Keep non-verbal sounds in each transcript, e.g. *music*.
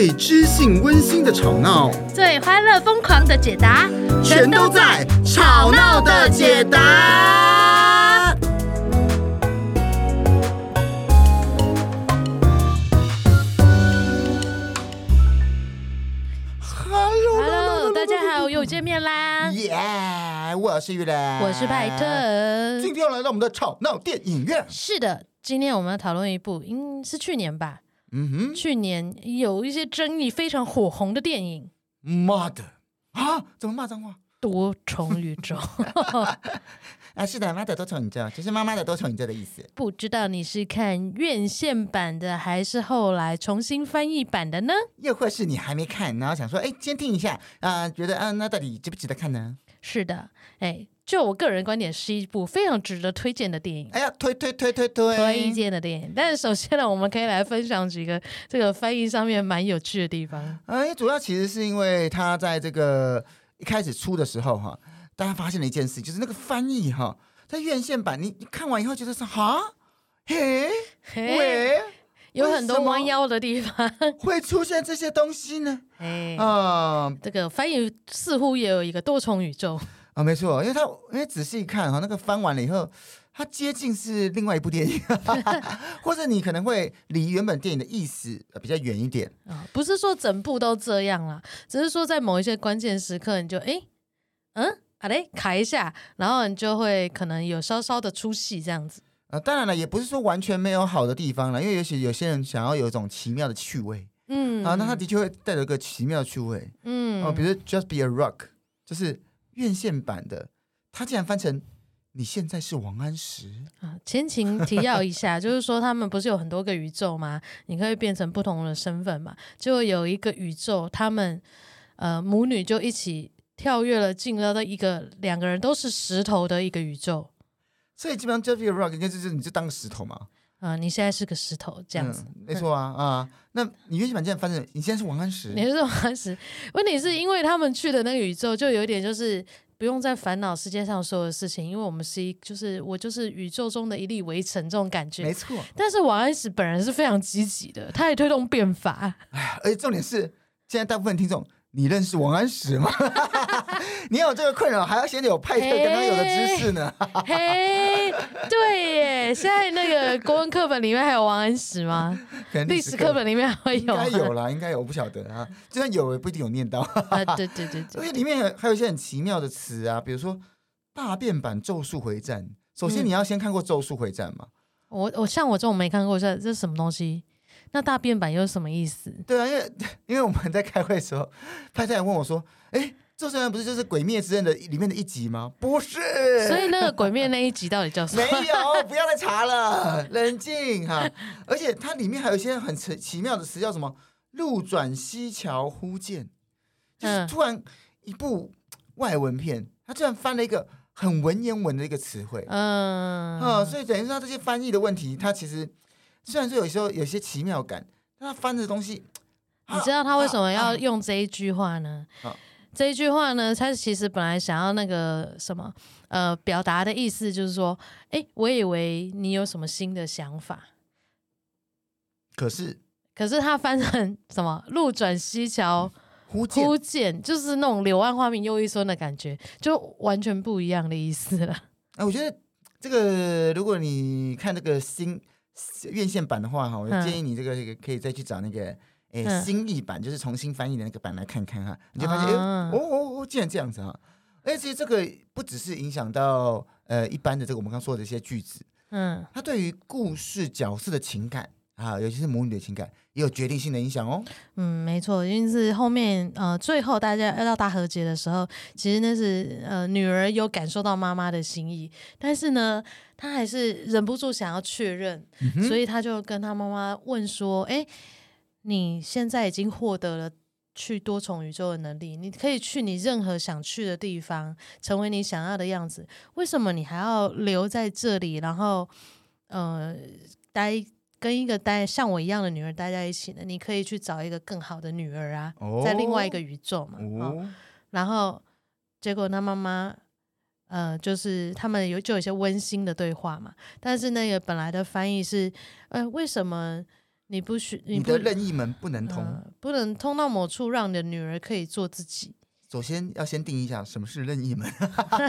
最知性温馨的吵闹，最欢乐疯狂的解答，全都在《吵闹的解答》。Hello，大家好，又见面啦！耶，yeah, 我是玉兰，我是派特，今天要来到我们的吵闹电影院。是的，今天我们要讨论一部，应是去年吧。嗯哼，去年有一些争议非常火红的电影，妈的啊！怎么骂脏话？多重宇宙 *laughs* 啊，是的，妈的多重宇宙就是妈妈的多重宇宙的意思。不知道你是看院线版的，还是后来重新翻译版的呢？又或是你还没看，然后想说，哎，先听一下啊、呃，觉得啊，那到底值不值得看呢？是的，哎。就我个人观点，是一部非常值得推荐的电影。哎呀，推推推推推，推荐的电影。但是首先呢，我们可以来分享几个这个翻译上面蛮有趣的地方。哎，主要其实是因为他在这个一开始出的时候哈，大家发现了一件事，就是那个翻译哈，在院线版你你看完以后觉得是哈，嘿，嘿喂，有很多弯腰的地方，会出现这些东西呢？哎，啊、嗯，这个翻译似乎也有一个多重宇宙。啊、哦，没错，因为他因为仔细看哈，那个翻完了以后，它接近是另外一部电影，*laughs* 或者你可能会离原本电影的意思比较远一点啊、哦。不是说整部都这样啦，只是说在某一些关键时刻，你就哎，嗯，好嘞，卡一下，然后你就会可能有稍稍的出戏这样子。啊、呃，当然了，也不是说完全没有好的地方了，因为也许有些人想要有一种奇妙的趣味，嗯，啊，那他的确会带着一个奇妙的趣味，嗯，哦，比如 Just Be a Rock，就是。院线版的，他竟然翻成“你现在是王安石”啊！前情提要一下，*laughs* 就是说他们不是有很多个宇宙吗？你可以变成不同的身份嘛。就有一个宇宙，他们呃母女就一起跳跃了，进了一个两个人都是石头的一个宇宙。所以基本上 Just Be a Rock 应该就是你就当个石头嘛。啊，你现在是个石头这样子，嗯、没错啊啊！那你院线版竟然翻正你现在是王安石，你是王安石。问题是因为他们去的那个宇宙，就有一点就是不用再烦恼世界上所有的事情，因为我们是一，就是我就是宇宙中的一粒微尘这种感觉，没错。但是王安石本人是非常积极的，他也推动变法。哎，而且重点是，现在大部分听众。你认识王安石吗？*laughs* 你有这个困扰，还要先有派特刚刚有的知识呢。嘿，对耶，现在那个国文课本里面还有王安石吗？历史课本里面还会有？应该有啦，应该有，我不晓得啊。就算有，也不一定有念到。啊，对对对，对，因为里面还有一些很奇妙的词啊，比如说大变版《咒术回战》。首先，你要先看过《咒术回战》吗？我我像我这种没看过，这这是什么东西？那大变版又是什么意思？对啊，因为因为我们在开会的时候，派太阳问我说：“哎，这虽然不是就是《鬼灭之刃》的里面的一集吗？”不是，所以那个《鬼灭》那一集到底叫什么？没有，不要再查了，冷静哈。而且它里面还有一些很奇奇妙的词，叫什么“路转溪桥忽见”，就是突然一部外文片，他居然翻了一个很文言文的一个词汇。嗯啊，所以等于说它这些翻译的问题，它其实。虽然说有时候有些奇妙感，但他翻的东西，你知道他为什么要用这一句话呢？啊啊、这一句话呢，他其实本来想要那个什么，呃，表达的意思就是说，哎，我以为你有什么新的想法，可是，可是他翻成什么“路转溪桥忽见”，忽见就是那种柳暗花明又一村的感觉，就完全不一样的意思了。哎，我觉得这个，如果你看这个新。院线版的话哈，我建议你这个可以再去找那个诶新译版，就是重新翻译的那个版来看看哈，你就发现哦。哦哦，竟然这样子哈！而且其实这个不只是影响到呃一般的这个我们刚说的一些句子，嗯，它对于故事角色的情感啊，尤其是母女的情感，也有决定性的影响哦。嗯，没错，因为是后面呃最后大家要到大和解的时候，其实那是呃女儿有感受到妈妈的心意，但是呢。她还是忍不住想要确认，嗯、所以她就跟她妈妈问说：“哎，你现在已经获得了去多重宇宙的能力，你可以去你任何想去的地方，成为你想要的样子。为什么你还要留在这里？然后，呃，待跟一个待像我一样的女儿待在一起呢？你可以去找一个更好的女儿啊，哦、在另外一个宇宙嘛。哦哦、然后，结果他妈妈。”呃，就是他们有就有一些温馨的对话嘛，但是那个本来的翻译是，呃，为什么你不许你，你的任意门不能通，呃，不能通到某处，让你的女儿可以做自己。首先要先定义一下什么是任意门。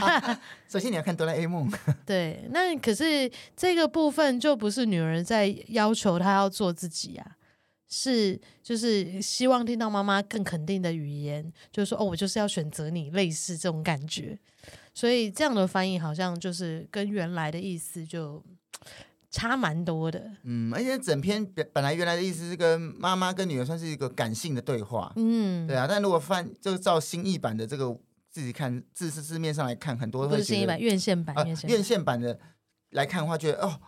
*laughs* 首先你要看哆啦 A 梦。*laughs* 对，那可是这个部分就不是女儿在要求她要做自己啊，是就是希望听到妈妈更肯定的语言，就是说哦，我就是要选择你，类似这种感觉。所以这样的翻译好像就是跟原来的意思就。差蛮多的，嗯，而且整篇本来原来的意思是跟妈妈跟女儿算是一个感性的对话，嗯，对啊，但如果翻就照新译版的这个自己看字是字面上来看，很多会不是新译版院线版，院线版，院线版的来看的话，觉得哦，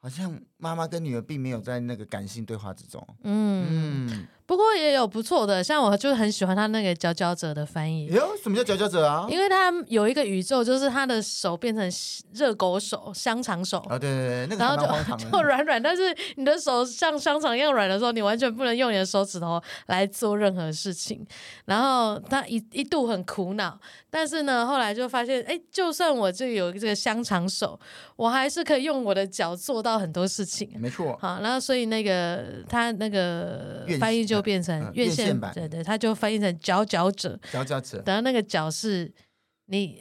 好像妈妈跟女儿并没有在那个感性对话之中，嗯。嗯不过也有不错的，像我就很喜欢他那个佼佼者的翻译。哟，什么叫佼佼者啊？因为他有一个宇宙，就是他的手变成热狗手、香肠手啊，对对对，那个然后就 *laughs* 就软软，但是你的手像香肠一样软的时候，你完全不能用你的手指头来做任何事情。然后他一一度很苦恼，但是呢，后来就发现，哎，就算我这有这个香肠手，我还是可以用我的脚做到很多事情。没错。好，然后所以那个他那个翻译就。就变成院线，线版，对对，他就翻译成佼佼者，佼佼者。然后那个佼是你，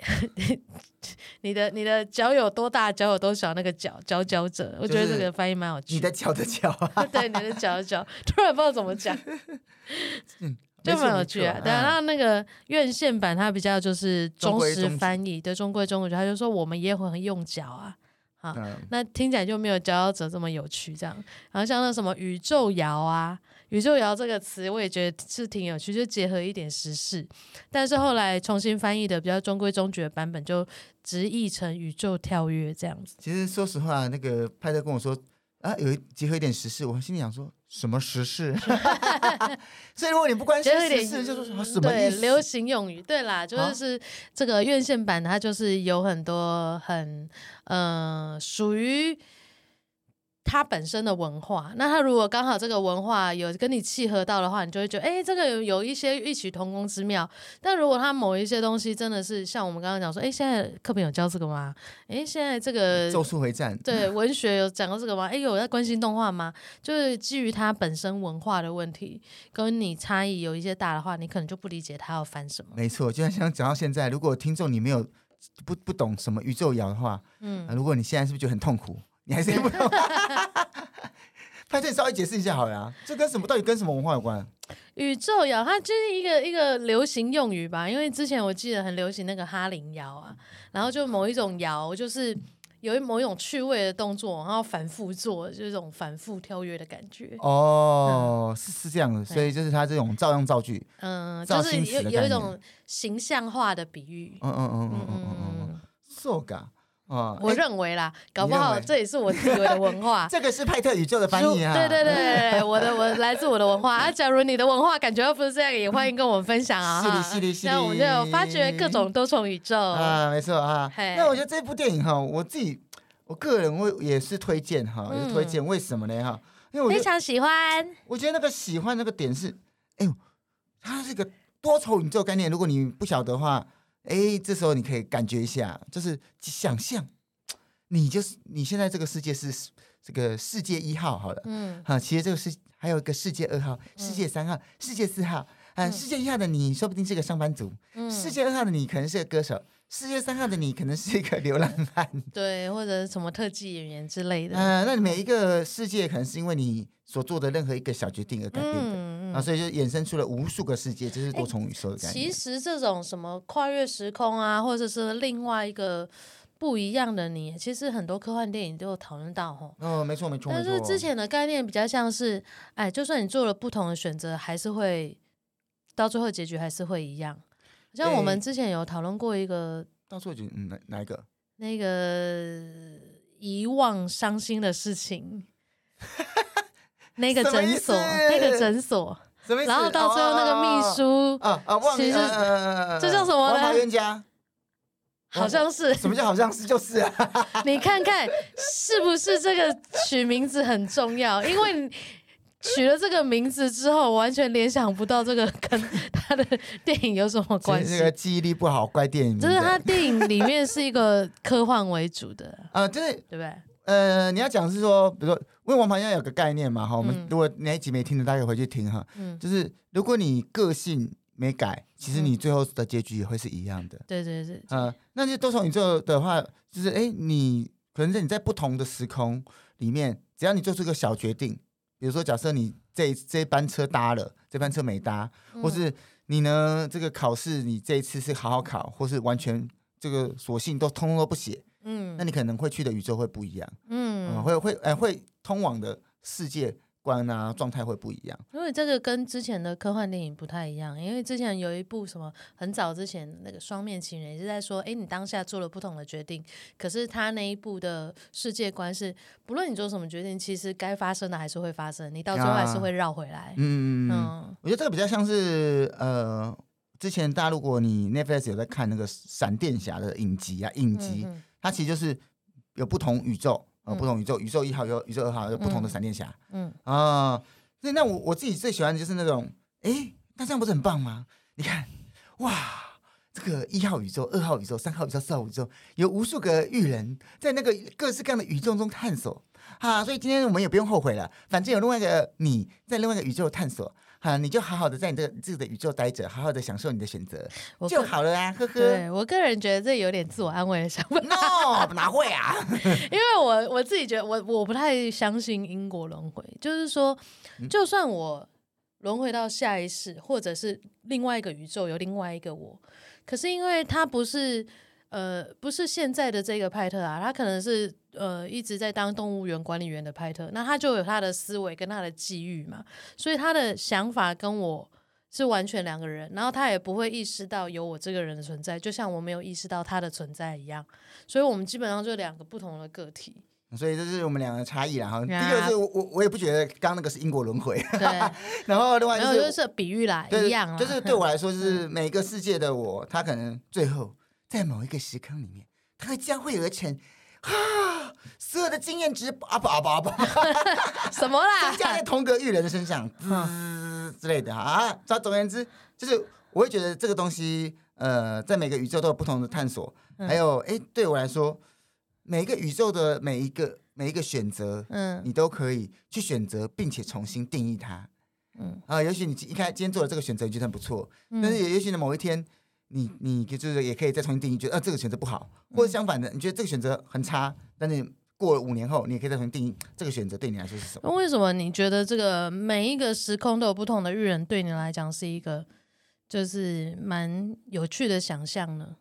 *laughs* 你的你的脚有多大，脚有多小，那个脚佼佼者，我觉得这个翻译蛮有趣。你的脚的脚，啊 *laughs* 对，你的脚的脚，突然不知道怎么讲，*laughs* 嗯，就蛮有趣啊。然后那个院线版，它比较就是忠实翻译，对，中规中矩，他就说我们也会用脚啊。啊，嗯、那听起来就没有佼佼者这么有趣，这样。然后像那什么宇宙摇啊，宇宙摇这个词，我也觉得是挺有趣，就结合一点时事。但是后来重新翻译的比较中规中矩的版本，就直译成宇宙跳跃这样子。其实说实话，那个派特跟我说啊，有结合一点时事，我心里想说。什么时事？*laughs* *laughs* 所以如果你不关心时事，就是什么什么对流行用语？对啦，就是这个院线版，它就是有很多很呃属于。它本身的文化，那它如果刚好这个文化有跟你契合到的话，你就会觉得，哎，这个有有一些异曲同工之妙。但如果它某一些东西真的是像我们刚刚讲说，哎，现在课本有教这个吗？哎，现在这个咒术回战，对，文学有讲过这个吗？哎，有在关心动画吗？就是基于它本身文化的问题，跟你差异有一些大的话，你可能就不理解它要翻什么。没错，就像像讲到现在，如果听众你没有不不懂什么宇宙摇的话，嗯，如果你现在是不是就很痛苦？你还是不懂，派特 *laughs* 稍微解释一下好了啊，这跟什么到底跟什么文化有关？宇宙摇它就是一个一个流行用语吧，因为之前我记得很流行那个哈林摇啊，然后就某一种摇就是有一某一种趣味的动作，然后反复做，就是这种反复跳跃的感觉。哦，嗯、是是这样的，所以就是它这种照样造句，嗯，就是有有一种形象化的比喻。嗯嗯嗯嗯嗯嗯，so ga。哦，我认为啦，搞不好这也是我自己的文化。*laughs* 这个是派特宇宙的翻译啊。对对对，我的我来自我的文化 *laughs* 啊。假如你的文化感觉又不是这样，也欢迎跟我们分享啊。*laughs* 是的，是的，是的。那我们就发掘各种多重宇宙啊，没错啊。那我觉得这部电影哈，我自己我个人我也是推荐哈，也是推荐。为什么呢哈？因为我非常喜欢。我觉得那个喜欢那个点是，哎呦，它是一个多重宇宙概念。如果你不晓得的话。哎，这时候你可以感觉一下，就是想象，你就是你现在这个世界是这个世界一号，好了，嗯，好，其实这个是还有一个世界二号、世界三号、世界四号，啊，世界一号的你说不定是个上班族，嗯，世界二号的你可能是个歌手，世界三号的你可能是一个 *laughs* 流浪汉，对，或者什么特技演员之类的，嗯，那每一个世界可能是因为你所做的任何一个小决定而改变的。嗯啊，所以就衍生出了无数个世界，这是多重宇宙的概念。其实这种什么跨越时空啊，或者是另外一个不一样的你，其实很多科幻电影都有讨论到吼。哦，没错没错。但是之前的概念比较像是，哎，就算你做了不同的选择，还是会到最后结局还是会一样。像我们之前有讨论过一个，到最后哪哪一个？那个遗忘伤心的事情。*laughs* 那个诊所，那个诊所。然后到最后那个秘书，啊啊，其实这叫什么呢？王冤家，好像是。什么叫好像是？就是啊。*laughs* 你看看是不是这个取名字很重要？因为取了这个名字之后，完全联想不到这个跟他的电影有什么关系。这个记忆力不好，怪电影。就是他电影里面是一个科幻为主的啊，*laughs* 对，对不对？呃，你要讲是说，比如说，因为王旁要有个概念嘛，哈，我们、嗯、如果哪一集没听的，大家可以回去听哈。嗯，就是如果你个性没改，其实你最后的结局也会是一样的。对对对。呃，那些多重宇宙的话，就是哎，你可能在你在不同的时空里面，只要你做出一个小决定，比如说，假设你这这班车搭了，这班车没搭，嗯、或是你呢这个考试你这一次是好好考，或是完全这个索性都通通都不写。嗯，那你可能会去的宇宙会不一样，嗯，嗯会会哎会通往的世界观啊状态会不一样。因为这个跟之前的科幻电影不太一样，因为之前有一部什么很早之前那个双面情人也是在说，哎，你当下做了不同的决定，可是他那一部的世界观是，不论你做什么决定，其实该发生的还是会发生，你到最后还是会绕回来。啊、嗯嗯，我觉得这个比较像是呃，之前大家如果你 Netflix 有在看那个闪电侠的影集啊，影集。嗯它其实就是有不同宇宙，呃，不同宇宙，宇宙一号有宇宙二号有不同的闪电侠，嗯啊，那那我我自己最喜欢的就是那种，哎，那这样不是很棒吗？你看，哇，这个一号宇宙、二号宇宙、三号宇宙、四号宇宙，有无数个玉人在那个各式各样的宇宙中探索，啊，所以今天我们也不用后悔了，反正有另外一个你在另外一个宇宙探索。啊，你就好好的在你这个自己的宇宙待着，好好的享受你的选择就好了啊，呵呵。对，我个人觉得这有点自我安慰的想法。No，*laughs* 哪会啊？因为我我自己觉得我我不太相信因果轮回，就是说，就算我轮回到下一世，或者是另外一个宇宙有另外一个我，可是因为它不是。呃，不是现在的这个派特啊，他可能是呃一直在当动物园管理员的派特，那他就有他的思维跟他的际遇嘛，所以他的想法跟我是完全两个人，然后他也不会意识到有我这个人的存在，就像我没有意识到他的存在一样，所以我们基本上就两个不同的个体，所以这是我们两个的差异然后，第二个是我我我也不觉得刚刚那个是因果轮回，对，*laughs* 然后另外就是就是比喻啦，一样，就是对我来说 *laughs* 是每个世界的我，他可能最后。在某一个时空里面，他会将会而成啊，所有的经验值啊不啊不啊不，*laughs* 什么啦？增加在同格育人的身上，嗯之类的啊。总总而言之，就是我会觉得这个东西，呃，在每个宇宙都有不同的探索。嗯、还有，哎，对我来说，每一个宇宙的每一个每一个选择，嗯，你都可以去选择，并且重新定义它。嗯啊，也许你一开今天做了这个选择，你觉得很不错，嗯、但是也也许呢，某一天。你你就是也可以再重新定义，觉得啊这个选择不好，或者相反的，你觉得这个选择很差，但是过了五年后，你也可以再重新定义这个选择对你来说是什么？那为什么你觉得这个每一个时空都有不同的育人，对你来讲是一个就是蛮有趣的想象呢？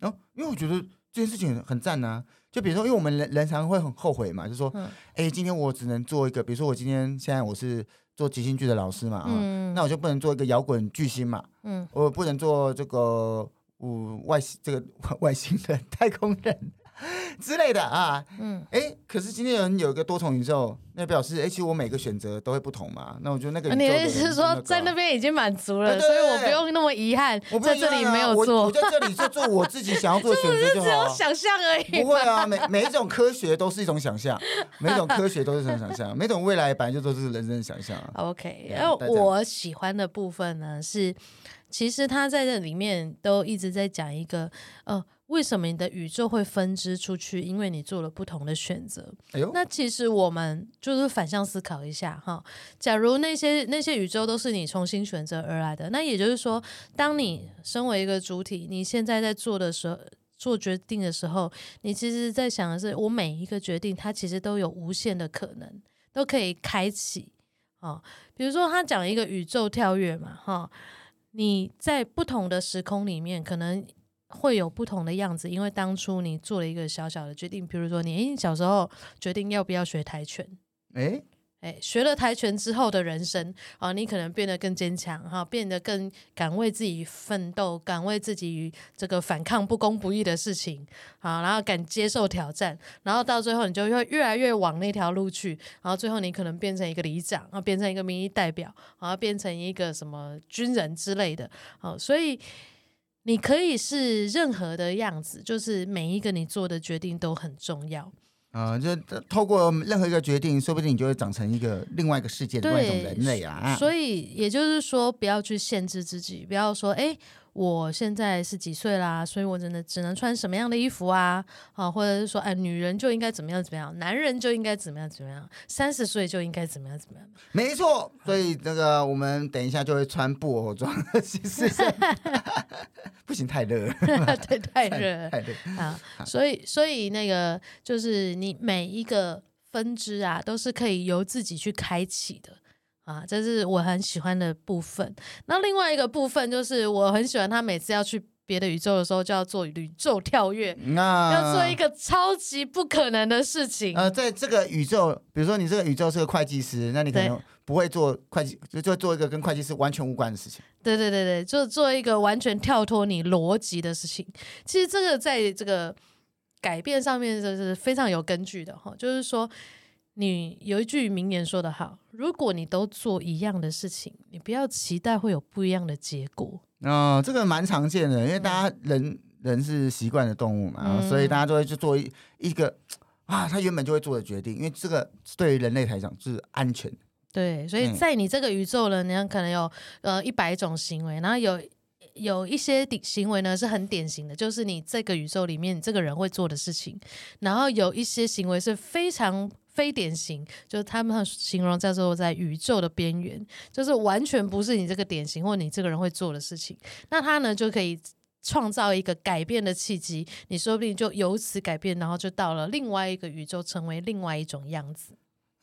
哦，因为我觉得这件事情很赞啊。就比如说，因为我们人人常会很后悔嘛，就说，哎、嗯，今天我只能做一个，比如说我今天现在我是。做即兴剧的老师嘛，嗯，那我就不能做一个摇滚巨星嘛，嗯，我不能做这个，嗯，外星这个 *laughs* 外星人、太空人。*laughs* 之类的啊，嗯，哎，可是今天有人有一个多重宇宙，那表示，哎，其实我每个选择都会不同嘛。那我觉得那个你的意思是说，在那边已经满足了，所以我不用那么遗憾，我在这里没有做，我在这里就做我自己想要做的选择就好。*laughs* 只有想象而已。不会啊，每每一种科学都是一种想象，每一种科学都是一种想象，每种未来本来就都是人生的想象。OK，然后我喜欢的部分呢是，其实他在这里面都一直在讲一个，呃。为什么你的宇宙会分支出去？因为你做了不同的选择。那其实我们就是反向思考一下哈。假如那些那些宇宙都是你重新选择而来的，那也就是说，当你身为一个主体，你现在在做的时候，做决定的时候，你其实在想的是，我每一个决定，它其实都有无限的可能，都可以开启啊。比如说，他讲一个宇宙跳跃嘛，哈，你在不同的时空里面，可能。会有不同的样子，因为当初你做了一个小小的决定，比如说你小时候决定要不要学跆拳，诶诶，学了跆拳之后的人生啊，你可能变得更坚强哈，变得更敢为自己奋斗，敢为自己这个反抗不公不义的事情啊，然后敢接受挑战，然后到最后你就会越来越往那条路去，然后最后你可能变成一个里长，然后变成一个民意代表，然后变成一个什么军人之类的，好，所以。你可以是任何的样子，就是每一个你做的决定都很重要。啊、呃，就透过任何一个决定，说不定你就会长成一个另外一个世界的另外一种人类啊。所以也就是说，不要去限制自己，不要说，哎，我现在是几岁啦，所以我真的只能穿什么样的衣服啊？啊，或者是说，哎，女人就应该怎么样怎么样，男人就应该怎么样怎么样，三十岁就应该怎么样怎么样。没错，所以那个我们等一下就会穿布偶装，其 *laughs* 实不行，太热，*laughs* *laughs* 对，太热，太热啊。所以，所以那个就是你每一个分支啊，都是可以由自己去开启的。啊，这是我很喜欢的部分。那另外一个部分就是，我很喜欢他每次要去别的宇宙的时候，就要做宇宙跳跃，那要做一个超级不可能的事情。呃，在这个宇宙，比如说你这个宇宙是个会计师，那你可能不会做会计，就就做一个跟会计师完全无关的事情。对对对对，就做一个完全跳脱你逻辑的事情。其实这个在这个改变上面就是非常有根据的哈，就是说。你有一句名言说得好，如果你都做一样的事情，你不要期待会有不一样的结果。哦，这个蛮常见的，因为大家人、嗯、人是习惯的动物嘛，嗯、所以大家都会去做一一个啊，他原本就会做的决定，因为这个对于人类来讲是安全。对，所以在你这个宇宙呢，你可能有呃一百种行为，然后有有一些行为呢是很典型的，就是你这个宇宙里面这个人会做的事情，然后有一些行为是非常。非典型，就是他们形容叫做在宇宙的边缘，就是完全不是你这个典型或你这个人会做的事情。那他呢就可以创造一个改变的契机，你说不定就由此改变，然后就到了另外一个宇宙，成为另外一种样子。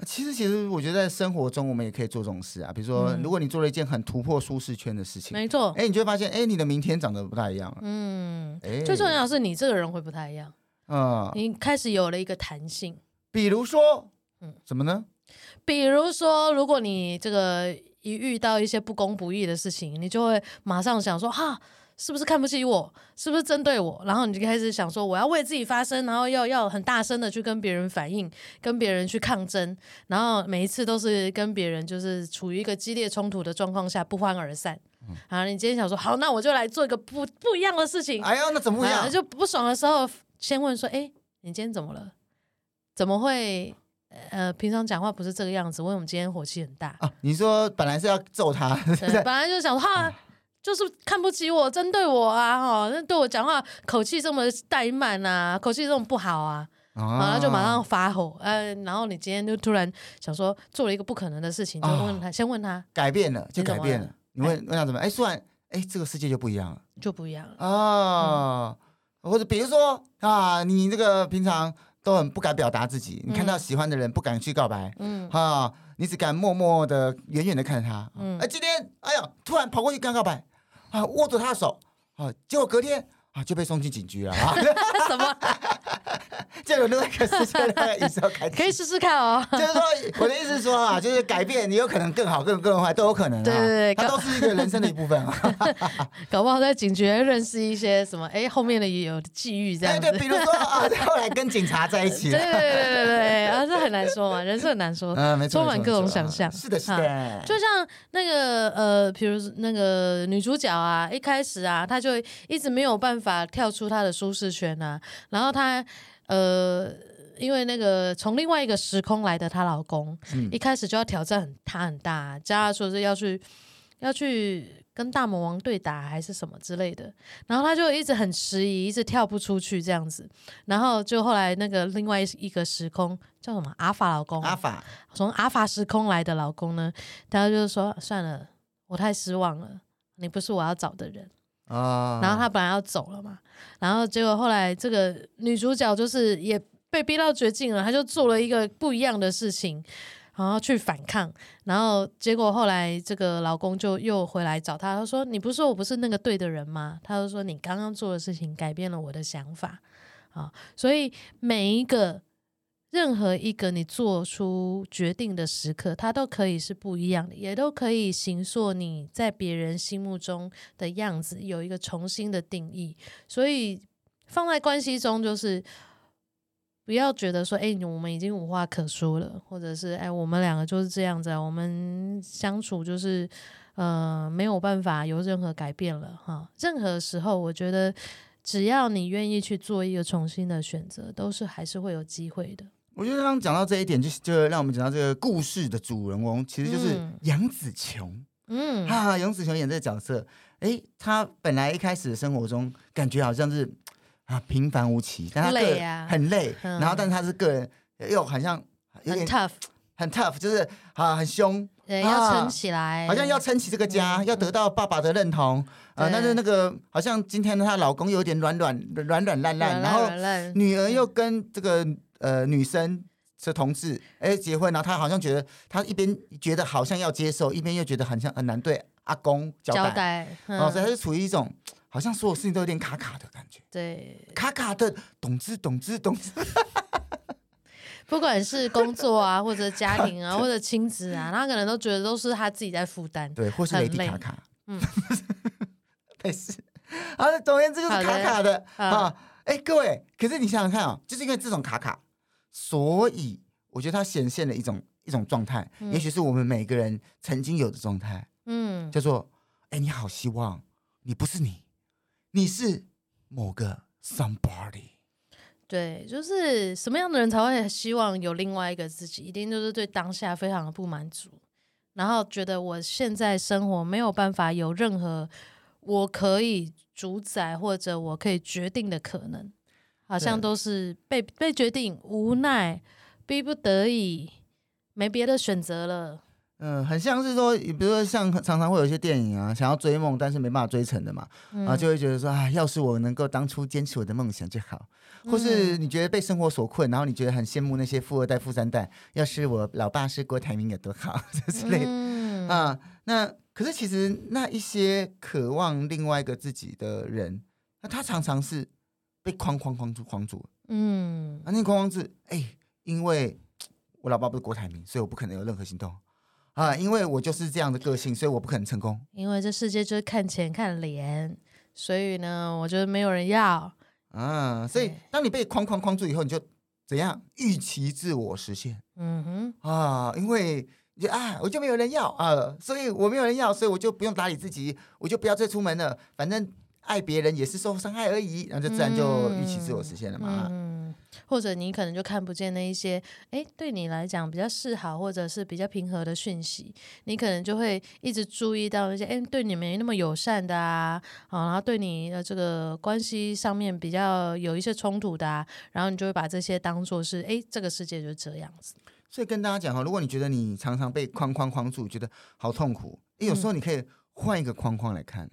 其实，其实我觉得在生活中我们也可以做这种事啊。比如说，如果你做了一件很突破舒适圈的事情，没错，哎，你就会发现，哎，你的明天长得不太一样。嗯，诶最重要的是你这个人会不太一样。嗯，你开始有了一个弹性。比如说，嗯，什么呢？比如说，如果你这个一遇到一些不公不义的事情，你就会马上想说，哈，是不是看不起我？是不是针对我？然后你就开始想说，我要为自己发声，然后要要很大声的去跟别人反映，跟别人去抗争，然后每一次都是跟别人就是处于一个激烈冲突的状况下不欢而散。嗯，好，你今天想说，好，那我就来做一个不不一样的事情。哎呀，那怎么不一样？就不爽的时候，先问说，哎，你今天怎么了？怎么会？呃，平常讲话不是这个样子，为什么今天火气很大？啊，你说本来是要揍他，对 *laughs* 本来就想说他就是看不起我，针对我啊，哈，那对我讲话口气这么怠慢啊，口气这么不好啊，然后、啊、就马上发火，呃，然后你今天就突然想说做了一个不可能的事情，就问他，啊、先问他改变了，就改变了，你，你问问他怎么？哎，突然，哎，这个世界就不一样了，就不一样了啊，嗯、或者比如说啊，你这个平常。都很不敢表达自己，你看到喜欢的人不敢去告白，嗯，哈，你只敢默默的远远的看着他，嗯，哎，今天，哎呀，突然跑过去跟他告白，啊，握住他的手，啊，结果隔天。啊，就被送进警局了 *laughs* 啊！什么？*laughs* 就有另外一个世界的宇宙开可以试试看哦。就是说，我的意思是说啊，就是改变，你有可能更好、更更坏都有可能。对对对，它都是一个人生的一部分啊。*laughs* 搞不好在警局认识一些什么？哎，后面的也有际遇这样子。对，比如说啊，后来跟警察在一起。对对对对对，啊，这很难说嘛，人生很难说。嗯，没错，充满各种想象。是的，是的。就像那个呃，比如那个女主角啊，一开始啊，她就一直没有办法。法跳出他的舒适圈啊，然后她呃，因为那个从另外一个时空来的她老公，嗯、一开始就要挑战很她很大，叫她说是要去要去跟大魔王对打还是什么之类的，然后她就一直很迟疑，一直跳不出去这样子，然后就后来那个另外一个时空叫什么？阿法老公，阿法。从阿法时空来的老公呢，他就是说算了，我太失望了，你不是我要找的人。啊，然后他本来要走了嘛，然后结果后来这个女主角就是也被逼到绝境了，她就做了一个不一样的事情，然后去反抗，然后结果后来这个老公就又回来找她，他说：“你不是说我不是那个对的人吗？”他就说：“你刚刚做的事情改变了我的想法啊，所以每一个。”任何一个你做出决定的时刻，它都可以是不一样的，也都可以形塑你在别人心目中的样子，有一个重新的定义。所以放在关系中，就是不要觉得说，哎，我们已经无话可说了，或者是哎，我们两个就是这样子，我们相处就是呃没有办法有任何改变了哈。任何时候，我觉得只要你愿意去做一个重新的选择，都是还是会有机会的。我觉得刚刚讲到这一点，就就让我们讲到这个故事的主人翁，其实就是杨紫琼。嗯，哈哈，杨紫琼演这个角色，哎，她本来一开始的生活中感觉好像是啊平凡无奇，但她累啊，很累。嗯、然后，但是他是个人又好像有点 tough，很 tough，就是啊很凶，对，要撑起来，好像要撑起这个家，嗯、要得到爸爸的认同啊。但是那个好像今天她老公有点软软软软烂烂，然后女儿又跟这个呃女生。是同志，哎，结婚，然后他好像觉得，他一边觉得好像要接受，一边又觉得好像很难对阿公交代，交代嗯、哦，所以他就处于一种好像所有事情都有点卡卡的感觉，对，卡卡的，懂之懂之懂之，*laughs* 不管是工作啊，*laughs* 或者家庭啊，或者亲子啊，他可能都觉得都是他自己在负担，对，或是雷迪卡卡，嗯，*laughs* 没事，好的，总而言之就是卡卡的。啊，哎，各位，可是你想想看啊、哦，就是因为这种卡卡。所以，我觉得它显现了一种一种状态，嗯、也许是我们每个人曾经有的状态，嗯，叫做，哎，你好，希望你不是你，你是某个 somebody。对，就是什么样的人才会希望有另外一个自己？一定就是对当下非常的不满足，然后觉得我现在生活没有办法有任何我可以主宰或者我可以决定的可能。好像都是被被决定，无奈，逼不得已，没别的选择了。嗯，很像是说，比如说像常常会有一些电影啊，想要追梦，但是没办法追成的嘛，嗯、啊，就会觉得说啊，要是我能够当初坚持我的梦想就好。或是你觉得被生活所困，然后你觉得很羡慕那些富二代、富三代，要是我老爸是郭台铭有多好 *laughs* 之类的。嗯、啊，那可是其实那一些渴望另外一个自己的人，那他常常是。被框框框住框住，嗯，啊，那框框是，哎，因为 *tsk* 我老爸不是郭台铭，所以我不可能有任何行动。啊，因为我就是这样的个性，所以我不可能成功。因为这世界就是看钱看脸，所以呢，我觉得没有人要。啊，所以当你被框框框住以后，你就怎样？预期自我实现？嗯哼，啊，因为就啊，我就没有人要啊，所以我没有人要，所以我就不用打理自己，我就不要再出门了，反正。爱别人也是受伤害而已，然后就自然就预期自我实现了嘛。嗯，或者你可能就看不见那一些，哎，对你来讲比较示好或者是比较平和的讯息，你可能就会一直注意到那些，哎，对你没那么友善的啊，啊，然后对你的这个关系上面比较有一些冲突的啊，然后你就会把这些当做是，哎，这个世界就是这样子。所以跟大家讲哈，如果你觉得你常常被框框框住，觉得好痛苦，哎，有时候你可以换一个框框来看。嗯，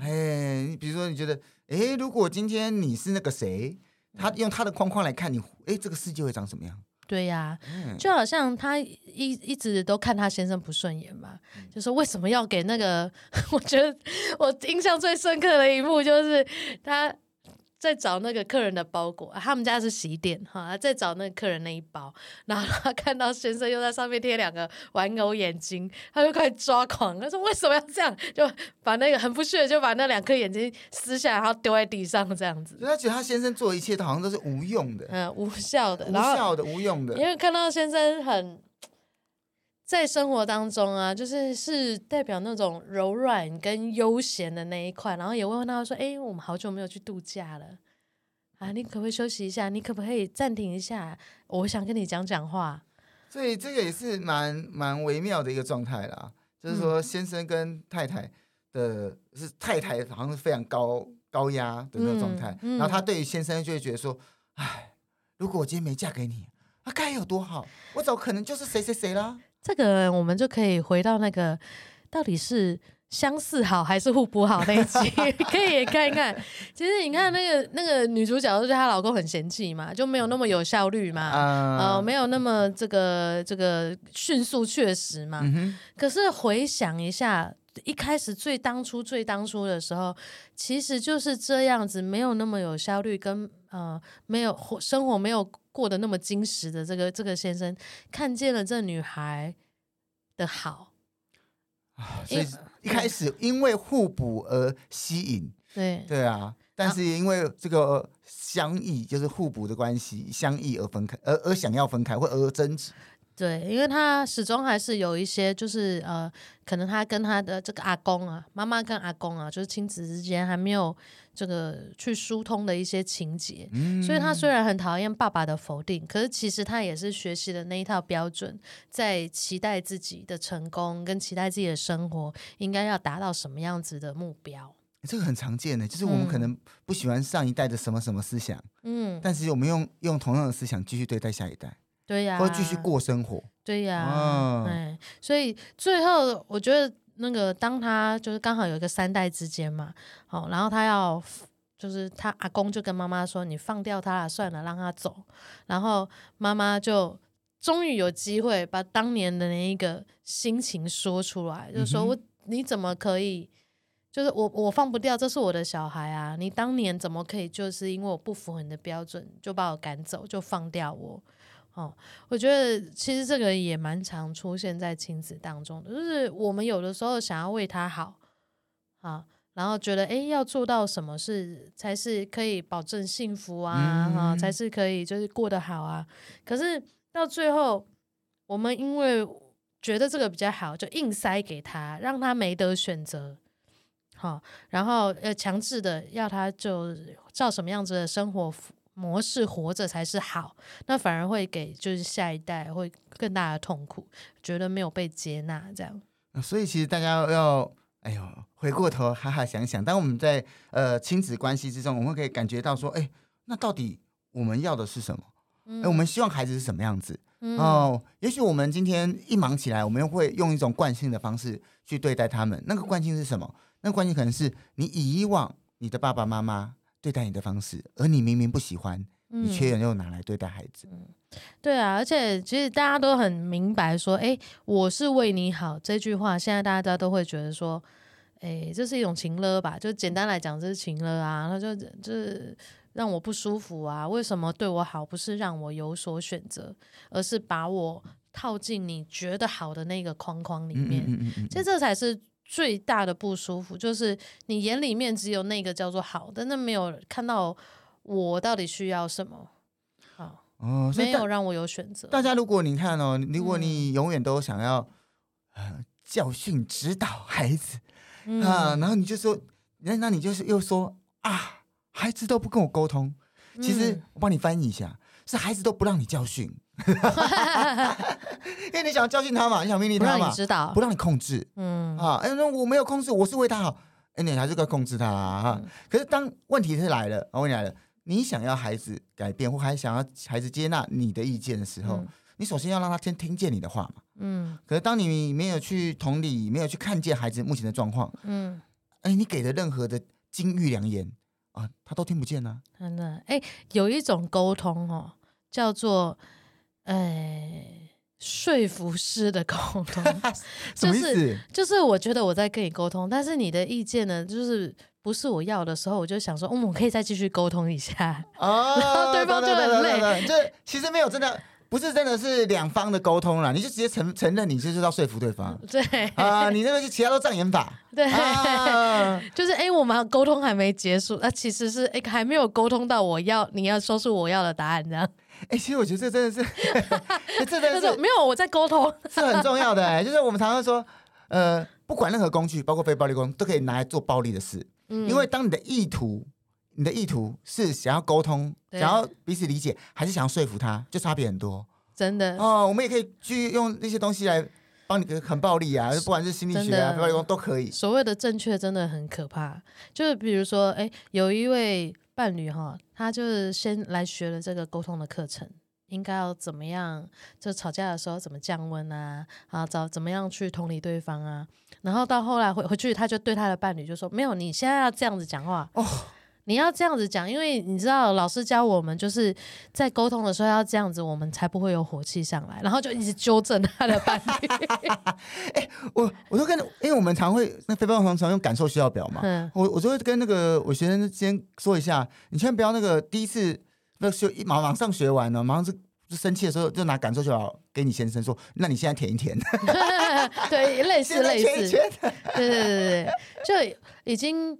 哎，你比如说，你觉得，哎，如果今天你是那个谁，他用他的框框来看你，哎，这个世界会长什么样？对呀，嗯，就好像他一一直都看他先生不顺眼嘛，嗯，就说为什么要给那个？*laughs* 我觉得我印象最深刻的一幕就是他。在找那个客人的包裹，他们家是洗衣店哈，在找那个客人那一包，然后他看到先生又在上面贴两个玩偶眼睛，他就开始抓狂，他说为什么要这样？就把那个很不屑，就把那两颗眼睛撕下来，然后丢在地上这样子。他觉得他先生做一切，好像都是无用的，嗯，无效的，无效的，无用的。因为看到先生很。在生活当中啊，就是是代表那种柔软跟悠闲的那一块，然后也问问他说：“哎，我们好久没有去度假了啊，你可不可以休息一下？你可不可以暂停一下？我想跟你讲讲话。”所以这个也是蛮蛮微妙的一个状态啦，就是说先生跟太太的，嗯、是太太好像是非常高高压的那种状态，嗯嗯、然后他对于先生就会觉得说：“哎，如果我今天没嫁给你，那、啊、该有多好？我早可能就是谁谁谁啦。”这个我们就可以回到那个，到底是相似好还是互补好那一集，*laughs* 可以看一看。其实你看那个那个女主角，就是她老公很嫌弃嘛，就没有那么有效率嘛，呃，没有那么这个这个迅速确实嘛。嗯、可是回想一下，一开始最当初最当初的时候，其实就是这样子，没有那么有效率，跟呃没有生活没有。过得那么矜持的这个这个先生，看见了这女孩的好啊，所以一开始因为互补而吸引，对对啊，但是因为这个相异，就是互补的关系，相异而分开，而而想要分开或而争执。对，因为他始终还是有一些，就是呃，可能他跟他的这个阿公啊，妈妈跟阿公啊，就是亲子之间还没有这个去疏通的一些情节，嗯、所以他虽然很讨厌爸爸的否定，可是其实他也是学习的那一套标准，在期待自己的成功，跟期待自己的生活应该要达到什么样子的目标。这个很常见的，就是我们可能不喜欢上一代的什么什么思想，嗯，但是我们用用同样的思想继续对待下一代。对呀，会继续过生活。对呀，哦、对，所以最后我觉得那个当他就是刚好有一个三代之间嘛，好，然后他要就是他阿公就跟妈妈说：“你放掉他了，算了，让他走。”然后妈妈就终于有机会把当年的那一个心情说出来，就是说我你怎么可以，就是我我放不掉，这是我的小孩啊！你当年怎么可以就是因为我不符合你的标准就把我赶走，就放掉我？哦，我觉得其实这个也蛮常出现在亲子当中的，就是我们有的时候想要为他好，啊，然后觉得诶要做到什么事才是可以保证幸福啊，哈、嗯，才是可以就是过得好啊。可是到最后，我们因为觉得这个比较好，就硬塞给他，让他没得选择，好，然后呃强制的要他就照什么样子的生活。模式活着才是好，那反而会给就是下一代会更大的痛苦，觉得没有被接纳这样。所以其实大家要，哎呦，回过头好好想想，当我们在呃亲子关系之中，我们可以感觉到说，哎，那到底我们要的是什么？哎，我们希望孩子是什么样子？嗯，哦，也许我们今天一忙起来，我们又会用一种惯性的方式去对待他们。那个惯性是什么？那个惯性可能是你以往你的爸爸妈妈。对待你的方式，而你明明不喜欢，你却又拿来对待孩子。嗯，对啊，而且其实大家都很明白说，哎，我是为你好这句话，现在大家都会觉得说，哎，这是一种情勒吧？就简单来讲，这是情勒啊，那就就是让我不舒服啊。为什么对我好不是让我有所选择，而是把我套进你觉得好的那个框框里面？嗯嗯嗯嗯，其实这才是。最大的不舒服就是你眼里面只有那个叫做好的，那没有看到我到底需要什么，好哦，没有让我有选择。大家如果你看哦，如果你永远都想要、嗯呃、教训指导孩子、嗯、啊，然后你就说，那那你就是又说啊，孩子都不跟我沟通，其实我帮你翻译一下，是孩子都不让你教训。*laughs* 因为你想要教训他嘛，你想命令他嘛，不让你知道，不让你控制，嗯啊，哎，那我没有控制，我是为他好，哎，你还是该控制他啊。可是当问题是来了，问题来了，你想要孩子改变，或还想要孩子接纳你的意见的时候，嗯、你首先要让他先听见你的话嘛，嗯。可是当你没有去同理，没有去看见孩子目前的状况，嗯，哎，你给的任何的金玉良言啊，他都听不见呢、啊。真的，哎，有一种沟通哦，叫做。哎，说服式的沟通，*laughs* 就是就是我觉得我在跟你沟通，但是你的意见呢，就是不是我要的时候，我就想说，嗯，我可以再继续沟通一下，哦，*laughs* 然后对方就很累，就其实没有真的。不是真的是两方的沟通了，你就直接承承认你就是要说服对方。对啊、呃，你那个是其他都障眼法。*laughs* 对，啊、就是哎，我们沟通还没结束，那、啊、其实是哎还没有沟通到我要你要说出我要的答案这样。哎，其实我觉得这真的是，*laughs* 这真的是 *laughs* 没有我在沟通是很重要的哎，就是我们常常说，呃，不管任何工具，包括非暴力工具，都可以拿来做暴力的事，嗯、因为当你的意图。你的意图是想要沟通，想要彼此理解，还是想要说服他？就差别很多，真的哦。我们也可以去用那些东西来帮你很暴力啊，不管是心理学啊、非暴力工都可以。所谓的正确真的很可怕，就是比如说，哎，有一位伴侣哈，他就是先来学了这个沟通的课程，应该要怎么样？就吵架的时候怎么降温啊？啊，找怎么样去同理对方啊？然后到后来回回去，他就对他的伴侣就说：“没有，你现在要这样子讲话哦。”你要这样子讲，因为你知道老师教我们，就是在沟通的时候要这样子，我们才不会有火气上来，然后就一直纠正他的伴侣。*laughs* *laughs* 哎，我我就跟，因为我们常会那非暴力常用感受需要表嘛，嗯、我我就会跟那个我学生先说一下，你千万不要那个第一次那学一马马上学完了，马上就就生气的时候就拿感受需要表给你先生说，那你现在舔一舔。*laughs* 对，类似类似，对对对对，就已经。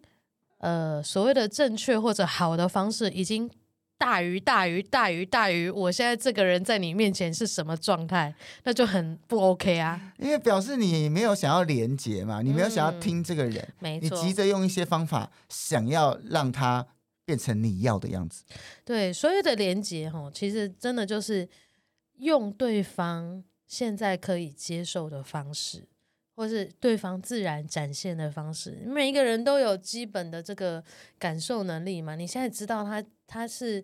呃，所谓的正确或者好的方式，已经大于大于大于大于我现在这个人在你面前是什么状态，那就很不 OK 啊。因为表示你没有想要连接嘛，你没有想要听这个人，嗯、没错，你急着用一些方法想要让他变成你要的样子。对，所有的连接哈，其实真的就是用对方现在可以接受的方式。或是对方自然展现的方式，每一个人都有基本的这个感受能力嘛。你现在知道他他是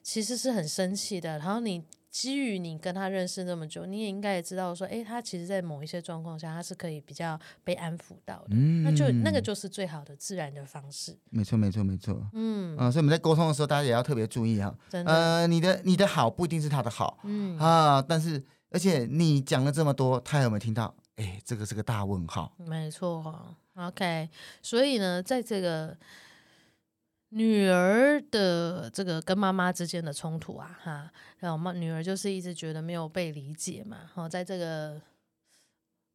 其实是很生气的，然后你基于你跟他认识那么久，你也应该也知道说，诶，他其实在某一些状况下，他是可以比较被安抚到的。嗯，那就那个就是最好的自然的方式。没错，没错，没错。嗯啊，所以我们在沟通的时候，大家也要特别注意哈。真的。呃，你的你的好不一定是他的好。嗯啊，但是而且你讲了这么多，他有没有听到？哎，这个是个大问号。没错，OK。所以呢，在这个女儿的这个跟妈妈之间的冲突啊，哈，然后妈女儿就是一直觉得没有被理解嘛。好，在这个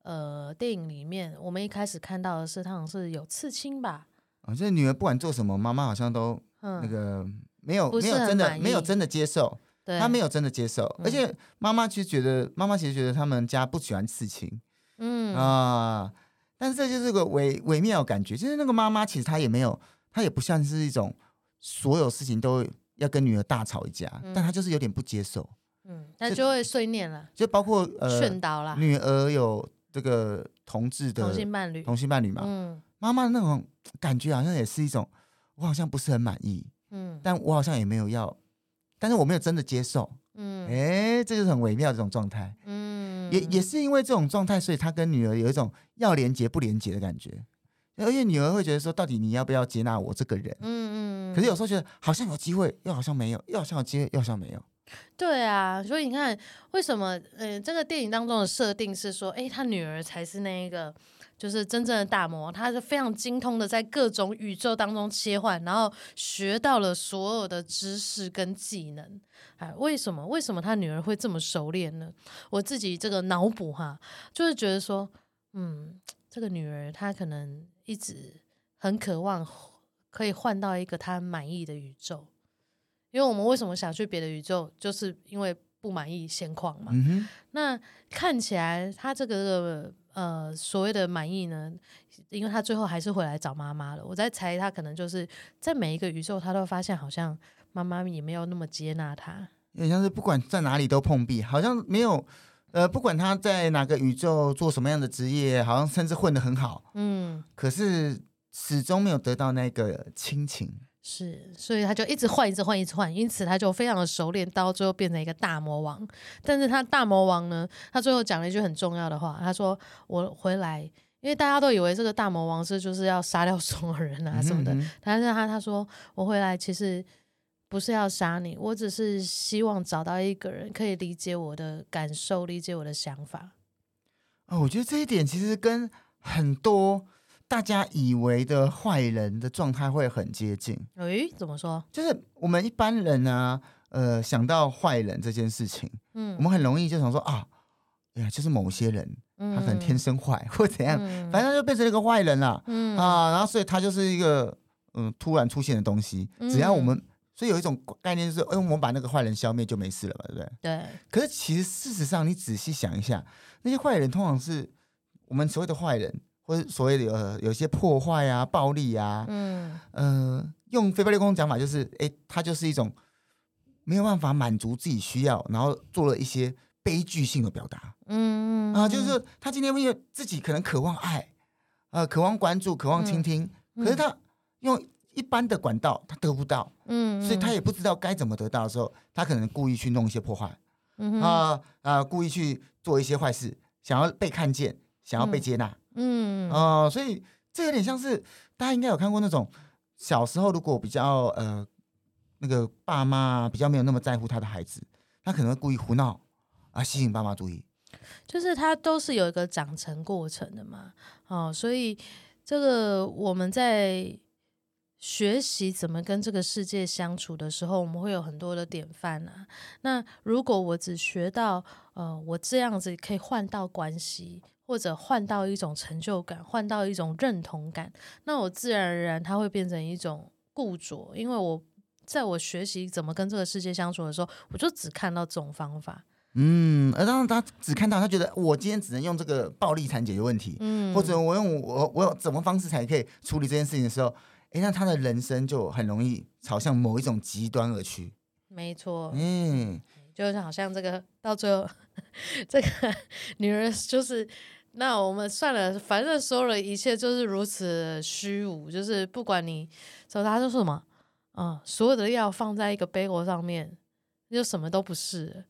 呃电影里面，我们一开始看到的是，她好像是有刺青吧？啊，这女儿不管做什么，妈妈好像都那个没有没有真的没有真的接受，对她没有真的接受，而且妈妈其实觉得妈妈其实觉得他们家不喜欢刺青。嗯啊，但是这就是个微微妙感觉，就是那个妈妈其实她也没有，她也不像是一种所有事情都要跟女儿大吵一架，嗯、但她就是有点不接受，嗯，那就会碎念了，就包括呃劝导了，女儿有这个同志的同性伴侣，同性伴侣嘛，嗯，妈妈的那种感觉好像也是一种，我好像不是很满意，嗯，但我好像也没有要，但是我没有真的接受。嗯，哎，这就是很微妙的这种状态。嗯，也也是因为这种状态，所以他跟女儿有一种要连接不连接的感觉。而且女儿会觉得说，到底你要不要接纳我这个人？嗯嗯。可是有时候觉得好像有机会，又好像没有；又好像有机会，又好像没有。对啊，所以你看，为什么？嗯，这个电影当中的设定是说，哎，他女儿才是那一个。就是真正的大魔王，他是非常精通的，在各种宇宙当中切换，然后学到了所有的知识跟技能。哎，为什么？为什么他女儿会这么熟练呢？我自己这个脑补哈，就是觉得说，嗯，这个女儿她可能一直很渴望可以换到一个她满意的宇宙，因为我们为什么想去别的宇宙，就是因为不满意现况嘛。嗯哼。那看起来他这个。呃，所谓的满意呢，因为他最后还是回来找妈妈了。我在猜，他可能就是在每一个宇宙，他都发现好像妈妈也没有那么接纳他。有点像是不管在哪里都碰壁，好像没有，呃，不管他在哪个宇宙做什么样的职业，好像甚至混得很好，嗯，可是始终没有得到那个亲情。是，所以他就一直换，一直换，一直换，因此他就非常的熟练，到最后变成一个大魔王。但是他大魔王呢，他最后讲了一句很重要的话，他说：“我回来，因为大家都以为这个大魔王是就是要杀掉所有人啊什么的，嗯嗯，但是他他说我回来其实不是要杀你，我只是希望找到一个人可以理解我的感受，理解我的想法。”哦，我觉得这一点其实跟很多。大家以为的坏人的状态会很接近。诶，怎么说？就是我们一般人呢、啊，呃，想到坏人这件事情，嗯，我们很容易就想说啊，哎呀，就是某些人，他可能天生坏、嗯、或怎样，反正就变成了一个坏人了，嗯啊，然后所以他就是一个嗯突然出现的东西，只要我们，所以有一种概念就是，哎，我们把那个坏人消灭就没事了嘛，对不对？对。可是其实事实上，你仔细想一下，那些坏人通常是我们所谓的坏人。或者所谓的有有些破坏啊、暴力啊，嗯，呃，用非暴力沟通讲法就是，哎，他就是一种没有办法满足自己需要，然后做了一些悲剧性的表达，嗯，嗯啊，就是说他今天因为自己可能渴望爱，呃，渴望关注，渴望倾听，嗯、可是他用一般的管道他得不到，嗯，所以他也不知道该怎么得到的时候，他可能故意去弄一些破坏，嗯啊啊，故意去做一些坏事，想要被看见，想要被接纳。嗯嗯哦、呃，所以这有点像是大家应该有看过那种小时候，如果比较呃那个爸妈比较没有那么在乎他的孩子，他可能会故意胡闹啊，吸引爸妈注意。就是他都是有一个长成过程的嘛，哦，所以这个我们在学习怎么跟这个世界相处的时候，我们会有很多的典范啊。那如果我只学到呃我这样子可以换到关系。或者换到一种成就感，换到一种认同感，那我自然而然它会变成一种固着，因为我在我学习怎么跟这个世界相处的时候，我就只看到这种方法。嗯，而当他只看到他觉得我今天只能用这个暴力才解决问题，嗯，或者我用我我有怎么方式才可以处理这件事情的时候，哎，那他的人生就很容易朝向某一种极端而去。没错，嗯，就是好像这个到最后，*laughs* 这个女人就是，那我们算了，反正说了一切就是如此虚无，就是不管你说他说什么，嗯，所有的药放在一个杯果上面，就什么都不是。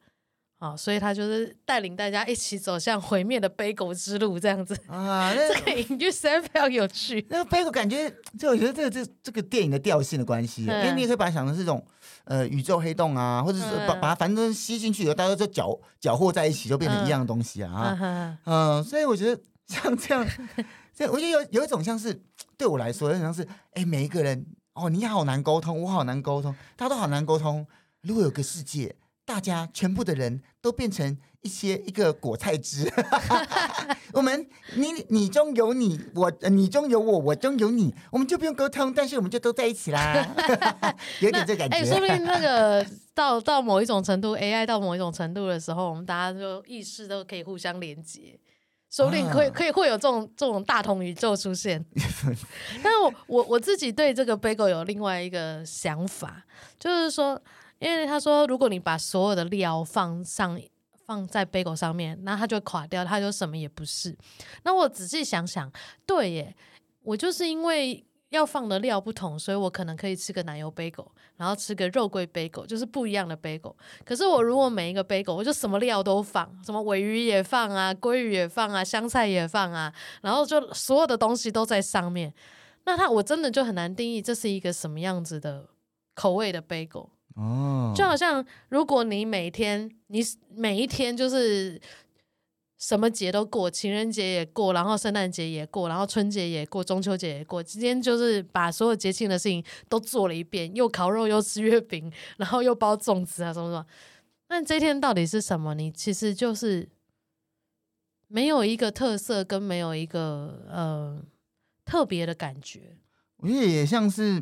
啊，所以他就是带领大家一起走向毁灭的悲狗之路，这样子啊。那 *laughs* 这个隐喻实在非常有趣。那个悲狗感觉，就我觉得这个这这个电影的调性的关系，因为你也可以把它想成是一种呃宇宙黑洞啊，或者是把把它反正吸进去以后，大家就搅搅和在一起，就变成一样的东西啊啊。嗯，所以我觉得 *laughs* 像这样，这我觉得有有一种像是对我来说，有点像是哎，每一个人哦，你好难沟通，我好难沟通，大家都好难沟通。如果有个世界。大家全部的人都变成一些一个果菜汁，*laughs* 我们你你中有你，我你中有我，我中有你，我们就不用沟通，但是我们就都在一起啦，*laughs* 有点这感觉。哎、欸，说不定那个 *laughs* 到到某一种程度，AI 到某一种程度的时候，我们大家就意识都可以互相连接，说不定可以、啊、可以会有这种这种大同宇宙出现。但是我我我自己对这个 Bagel 有另外一个想法，就是说。因为他说，如果你把所有的料放上放在 bagel 上面，那它就垮掉，它就什么也不是。那我仔细想想，对耶，我就是因为要放的料不同，所以我可能可以吃个奶油 bagel，，然后吃个肉桂 bagel，，就是不一样的 bagel。可是我如果每一个 bagel，，我就什么料都放，什么尾鱼也放啊，鲑鱼也放啊，香菜也放啊，然后就所有的东西都在上面，那它我真的就很难定义这是一个什么样子的口味的 bagel。哦，就好像如果你每天你每一天就是什么节都过，情人节也过，然后圣诞节也过，然后春节也过，中秋节也过，今天就是把所有节庆的事情都做了一遍，又烤肉，又吃月饼，然后又包粽子啊什么什么。那这天到底是什么？你其实就是没有一个特色，跟没有一个呃特别的感觉。我觉得也像是。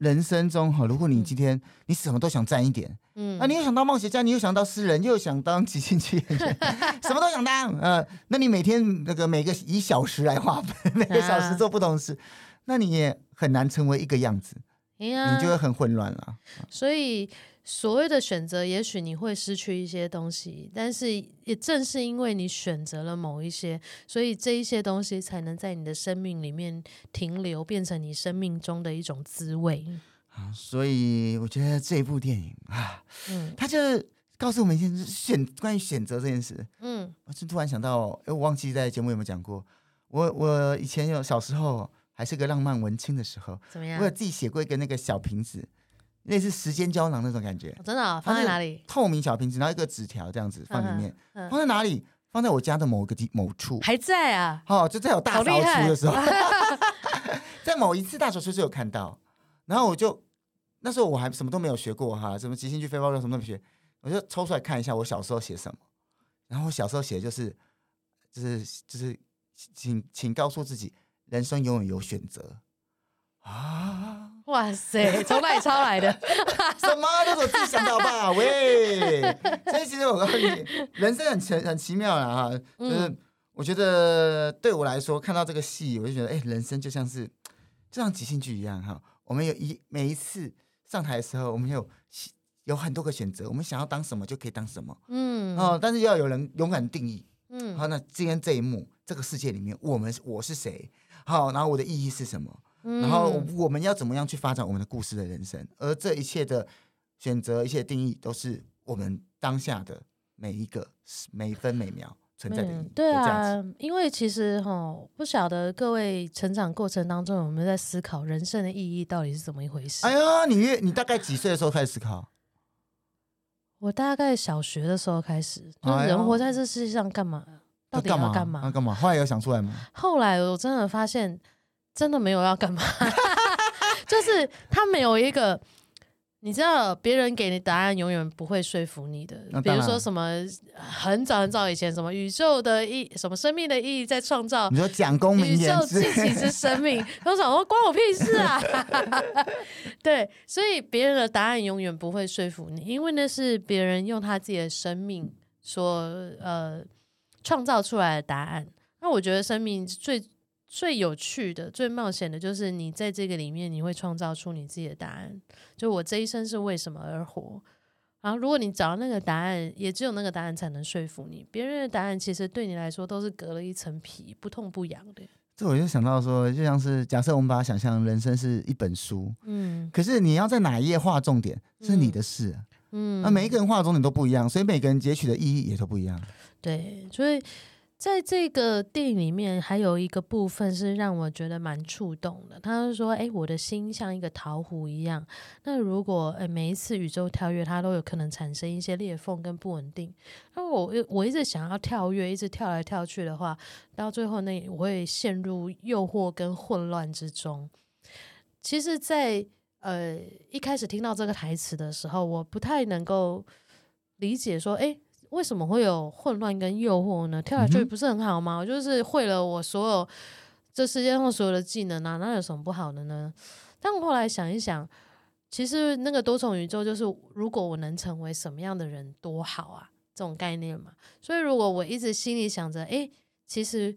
人生中哈，如果你今天你什么都想沾一点，嗯，啊，你又想当冒险家，你又想当诗人，又想当即兴剧演员，*laughs* 什么都想当，呃，那你每天那个每个以小时来划分，每个小时做不同事，啊、那你也很难成为一个样子，啊、你就会很混乱了。所以。所谓的选择，也许你会失去一些东西，但是也正是因为你选择了某一些，所以这一些东西才能在你的生命里面停留，变成你生命中的一种滋味。啊，所以我觉得这一部电影啊，嗯，它就是告诉我们一件事选关于选择这件事。嗯，我就突然想到，哎，我忘记在节目有没有讲过，我我以前有小时候还是个浪漫文青的时候，怎么样？我有自己写过一个那个小瓶子。类似时间胶囊那种感觉，真的、哦、放在哪里？透明小瓶子，然后一个纸条这样子放里面，嗯嗯、放在哪里？放在我家的某个地某处，还在啊。哦，就在我大扫除的时候 *laughs* *laughs* 在某一次大扫除就有看到。然后我就那时候我还什么都没有学过哈，什么即兴剧、非暴力什么都没学，我就抽出来看一下我小时候写什么。然后我小时候写的就是，就是就是，请请告诉自己，人生永远有选择啊。哇塞，从哪里抄来的？*laughs* 什么都是我自己想到吧？*laughs* 喂，所以其实我告诉你，人生很奇很奇妙的哈，就是我觉得对我来说，看到这个戏，我就觉得，哎，人生就像是就像即兴剧一样哈。我们有一每一次上台的时候，我们有有很多个选择，我们想要当什么就可以当什么，嗯，哦，但是要有人勇敢定义，嗯，好，那今天这一幕，这个世界里面，我们我是谁？好，然后我的意义是什么？然后我们要怎么样去发展我们的故事的人生？而这一切的选择、一切定义，都是我们当下的每一个每分每秒存在的意义。对啊，因为其实哈，不晓得各位成长过程当中有没有在思考人生的意义到底是怎么一回事？哎呀，你越你大概几岁的时候开始思考？我大概小学的时候开始，就是人活在这世界上干嘛？到底要干嘛？要干嘛？后来有想出来吗？后来我真的发现。真的没有要干嘛，*laughs* 就是他没有一个你知道，别人给你答案永远不会说服你的。比如说什么很早很早以前，什么宇宙的意，什么生命的意义在创造。你说讲公民宇宙自己是生命，*laughs* 都想说关我屁事啊！*laughs* 对，所以别人的答案永远不会说服你，因为那是别人用他自己的生命所呃创造出来的答案。那我觉得生命最。最有趣的、最冒险的，就是你在这个里面，你会创造出你自己的答案。就我这一生是为什么而活？然后，如果你找到那个答案，也只有那个答案才能说服你。别人的答案其实对你来说都是隔了一层皮，不痛不痒的。这我就想到说，就像是假设我们把它想象人生是一本书，嗯，可是你要在哪一页画重点，是你的事，嗯，那每一个人画的重点都不一样，所以每个人截取的意义也都不一样。对，所以。在这个电影里面，还有一个部分是让我觉得蛮触动的。他是说：“哎，我的心像一个陶壶一样。那如果诶每一次宇宙跳跃，它都有可能产生一些裂缝跟不稳定。那我我一直想要跳跃，一直跳来跳去的话，到最后那我会陷入诱惑跟混乱之中。其实在，在呃一开始听到这个台词的时候，我不太能够理解说，哎。”为什么会有混乱跟诱惑呢？跳下去不是很好吗？我就是会了我所有这世界上所有的技能啊，那有什么不好的呢？但我后来想一想，其实那个多重宇宙就是，如果我能成为什么样的人多好啊，这种概念嘛。所以如果我一直心里想着，哎，其实，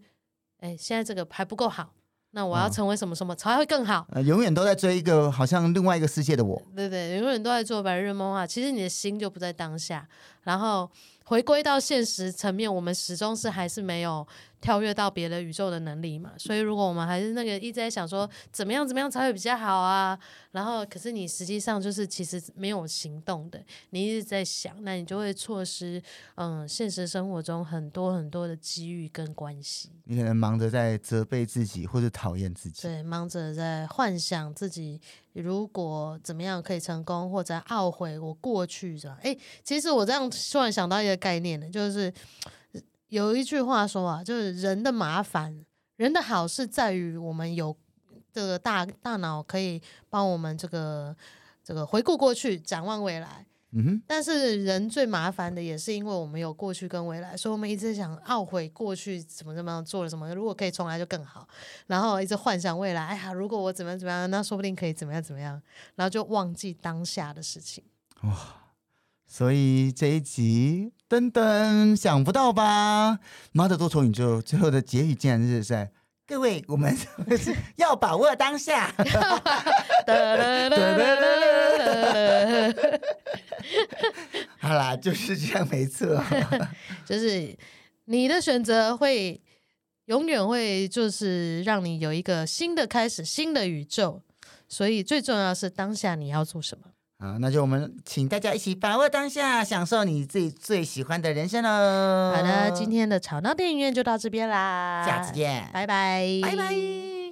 哎，现在这个还不够好。那我要成为什么什么才会更好？呃，永远都在追一个好像另外一个世界的我。对对，永远都在做白日梦啊！其实你的心就不在当下，然后回归到现实层面，我们始终是还是没有。跳跃到别的宇宙的能力嘛，所以如果我们还是那个一直在想说怎么样怎么样才会比较好啊，然后可是你实际上就是其实没有行动的，你一直在想，那你就会错失嗯现实生活中很多很多的机遇跟关系。你可能忙着在责备自己或者讨厌自己，对，忙着在幻想自己如果怎么样可以成功，或者懊悔我过去是吧？哎，其实我这样突然想到一个概念呢，就是。有一句话说啊，就是人的麻烦，人的好是在于我们有这个大大脑可以帮我们这个这个回顾过去，展望未来。嗯哼。但是人最麻烦的也是因为我们有过去跟未来，所以我们一直想懊悔过去怎么怎么样做了什么，如果可以重来就更好。然后一直幻想未来，哎呀，如果我怎么样怎么样，那说不定可以怎么样怎么样，然后就忘记当下的事情。哇。所以这一集，噔噔，想不到吧？妈的多重宇宙最后的结语竟然是在各位，我们是要把握当下。*laughs* 好啦，就是这样，没错。*laughs* 就是你的选择会永远会就是让你有一个新的开始，新的宇宙。所以最重要的是当下你要做什么。啊，那就我们请大家一起把握当下，享受你自己最喜欢的人生喽。好的，今天的吵闹电影院就到这边啦，下次见，拜拜，拜拜。